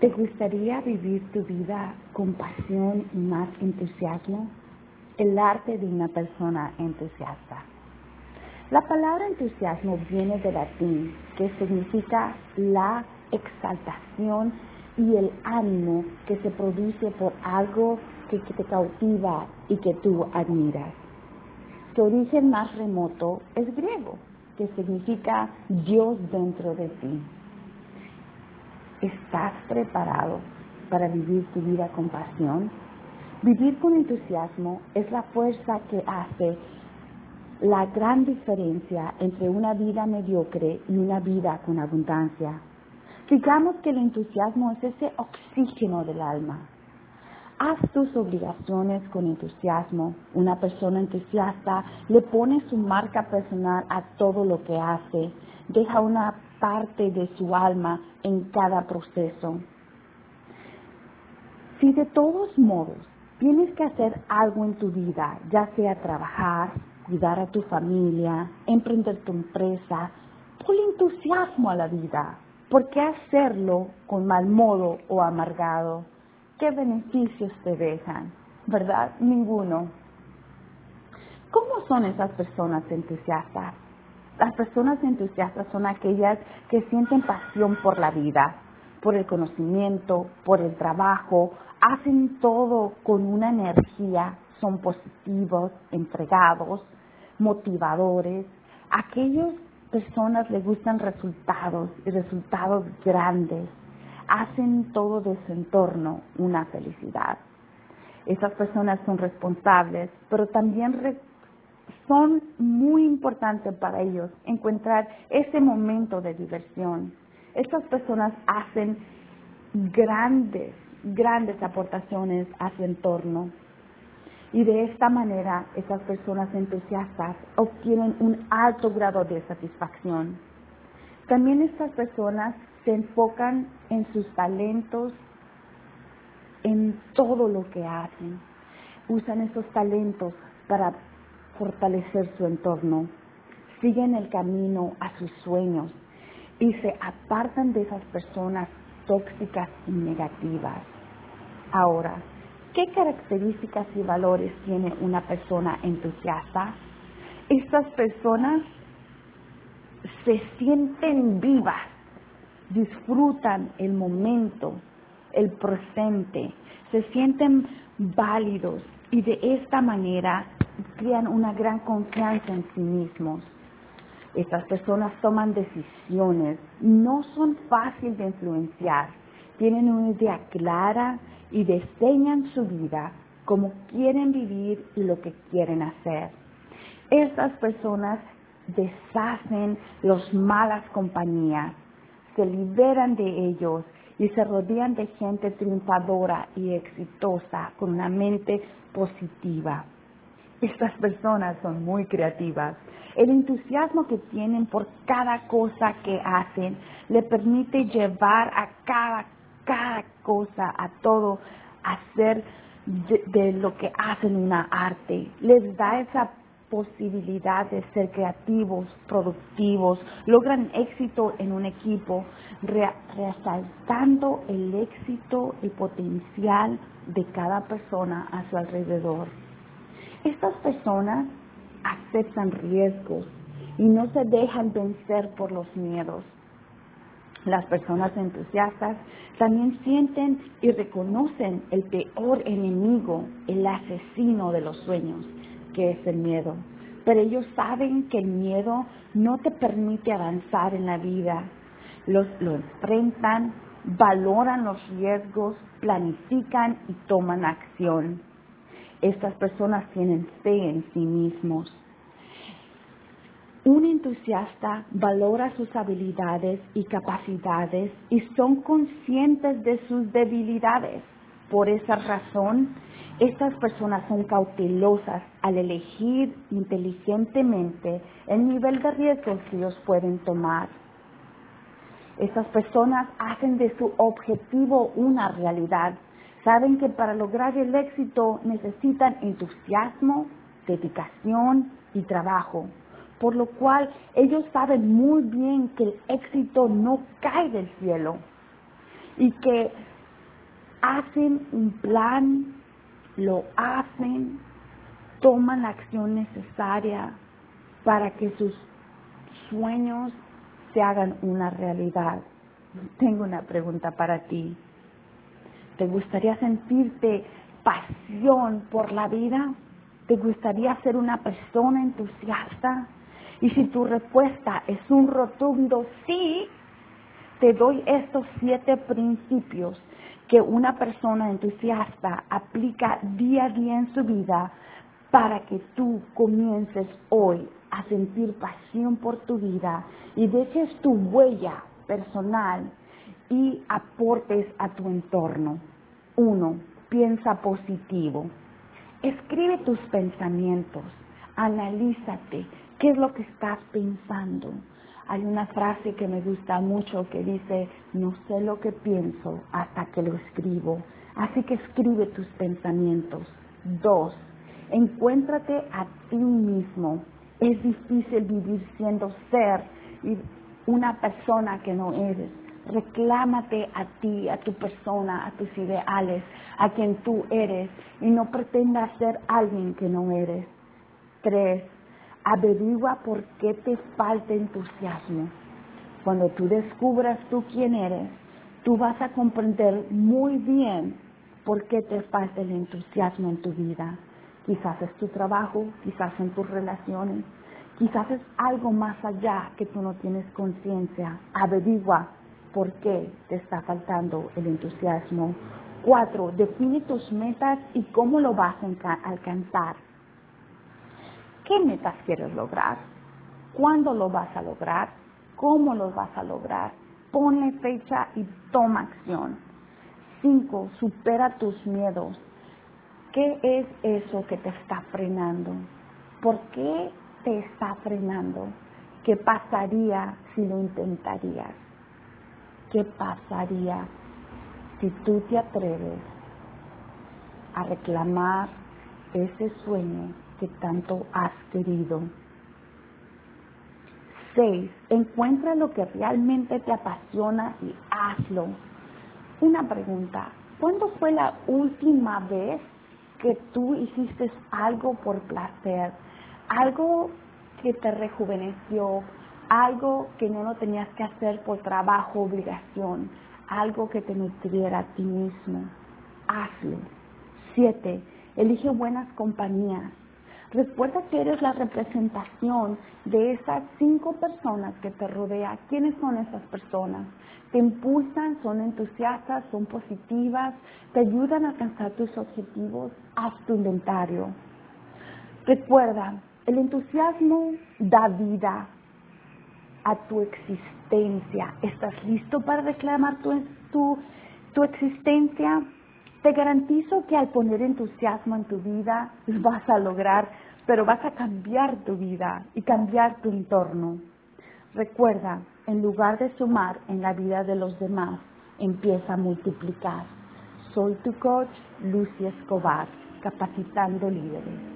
¿Te gustaría vivir tu vida con pasión y más entusiasmo? El arte de una persona entusiasta. La palabra entusiasmo viene del latín, que significa la exaltación y el ánimo que se produce por algo que, te cautiva y que tú admiras. Su origen más remoto es griego, que significa Dios dentro de ti. ¿Estás preparado para vivir tu vida con pasión? Vivir con entusiasmo es la fuerza que hace la gran diferencia entre una vida mediocre y una vida con abundancia. Digamos que el entusiasmo es ese oxígeno del alma. Haz tus obligaciones con entusiasmo. Una persona entusiasta le pone su marca personal a todo lo que hace. Deja una parte de su alma en cada proceso. Si de todos modos tienes que hacer algo en tu vida, ya sea trabajar, cuidar a tu familia, emprender tu empresa, ponle entusiasmo a la vida. ¿Por qué hacerlo con mal modo o amargado? ¿Qué beneficios te dejan? ¿Verdad? Ninguno. ¿Cómo son esas personas entusiastas? Las personas entusiastas son aquellas que sienten pasión por la vida, por el conocimiento, por el trabajo, hacen todo con una energía, son positivos, entregados, motivadores. Aquellas personas les gustan resultados y resultados grandes, hacen todo de su entorno una felicidad. Esas personas son responsables, pero también son muy importantes para ellos encontrar ese momento de diversión. Estas personas hacen grandes, grandes aportaciones a su entorno. Y de esta manera, estas personas entusiastas obtienen un alto grado de satisfacción. También estas personas se enfocan en sus talentos, en todo lo que hacen. Usan esos talentos para fortalecer su entorno, siguen el camino a sus sueños y se apartan de esas personas tóxicas y negativas. Ahora, ¿qué características y valores tiene una persona entusiasta? Estas personas se sienten vivas, disfrutan el momento, el presente, se sienten válidos y de esta manera crean una gran confianza en sí mismos. Estas personas toman decisiones, no son fáciles de influenciar, tienen una idea clara y diseñan su vida como quieren vivir y lo que quieren hacer. Estas personas deshacen las malas compañías, se liberan de ellos y se rodean de gente triunfadora y exitosa con una mente positiva. Estas personas son muy creativas. El entusiasmo que tienen por cada cosa que hacen le permite llevar a cada, cada cosa, a todo, hacer de, de lo que hacen una arte. Les da esa posibilidad de ser creativos, productivos, logran éxito en un equipo, resaltando el éxito y potencial de cada persona a su alrededor. Estas personas aceptan riesgos y no se dejan vencer por los miedos. Las personas entusiastas también sienten y reconocen el peor enemigo, el asesino de los sueños, que es el miedo. Pero ellos saben que el miedo no te permite avanzar en la vida. Los, lo enfrentan, valoran los riesgos, planifican y toman acción. Estas personas tienen fe en sí mismos. Un entusiasta valora sus habilidades y capacidades y son conscientes de sus debilidades. Por esa razón, estas personas son cautelosas al elegir inteligentemente el nivel de riesgos que ellos pueden tomar. Estas personas hacen de su objetivo una realidad Saben que para lograr el éxito necesitan entusiasmo, dedicación y trabajo, por lo cual ellos saben muy bien que el éxito no cae del cielo. y que hacen un plan, lo hacen, toman la acción necesaria para que sus sueños se hagan una realidad. Tengo una pregunta para ti. ¿Te gustaría sentirte pasión por la vida? ¿Te gustaría ser una persona entusiasta? Y si tu respuesta es un rotundo sí, te doy estos siete principios que una persona entusiasta aplica día a día en su vida para que tú comiences hoy a sentir pasión por tu vida y dejes tu huella personal y aportes a tu entorno. Uno, piensa positivo. Escribe tus pensamientos, analízate, qué es lo que estás pensando. Hay una frase que me gusta mucho que dice, no sé lo que pienso hasta que lo escribo. Así que escribe tus pensamientos. Dos, encuéntrate a ti mismo. Es difícil vivir siendo ser una persona que no eres. Reclámate a ti, a tu persona, a tus ideales, a quien tú eres y no pretendas ser alguien que no eres. Tres, averigua por qué te falta entusiasmo. Cuando tú descubras tú quién eres, tú vas a comprender muy bien por qué te falta el entusiasmo en tu vida. Quizás es tu trabajo, quizás en tus relaciones, quizás es algo más allá que tú no tienes conciencia. Averigua por qué te está faltando el entusiasmo. Cuatro, define tus metas y cómo lo vas a alcanzar. ¿Qué metas quieres lograr? ¿Cuándo lo vas a lograr? ¿Cómo lo vas a lograr? Ponle fecha y toma acción. Cinco, supera tus miedos. ¿Qué es eso que te está frenando? ¿Por qué te está frenando? ¿Qué pasaría si lo intentarías? ¿Qué pasaría si tú te atreves a reclamar ese sueño que tanto has querido. Seis, encuentra lo que realmente te apasiona y hazlo. Una pregunta, ¿cuándo fue la última vez que tú hiciste algo por placer? Algo que te rejuveneció, algo que no lo tenías que hacer por trabajo, obligación, algo que te nutriera a ti mismo. Hazlo. Siete, elige buenas compañías. Recuerda que eres la representación de esas cinco personas que te rodean. ¿Quiénes son esas personas? Te impulsan, son entusiastas, son positivas, te ayudan a alcanzar tus objetivos. Haz tu inventario. Recuerda, el entusiasmo da vida a tu existencia. ¿Estás listo para reclamar tu, tu, tu existencia? Te garantizo que al poner entusiasmo en tu vida vas a lograr, pero vas a cambiar tu vida y cambiar tu entorno. Recuerda, en lugar de sumar en la vida de los demás, empieza a multiplicar. Soy tu coach, Lucy Escobar, capacitando líderes.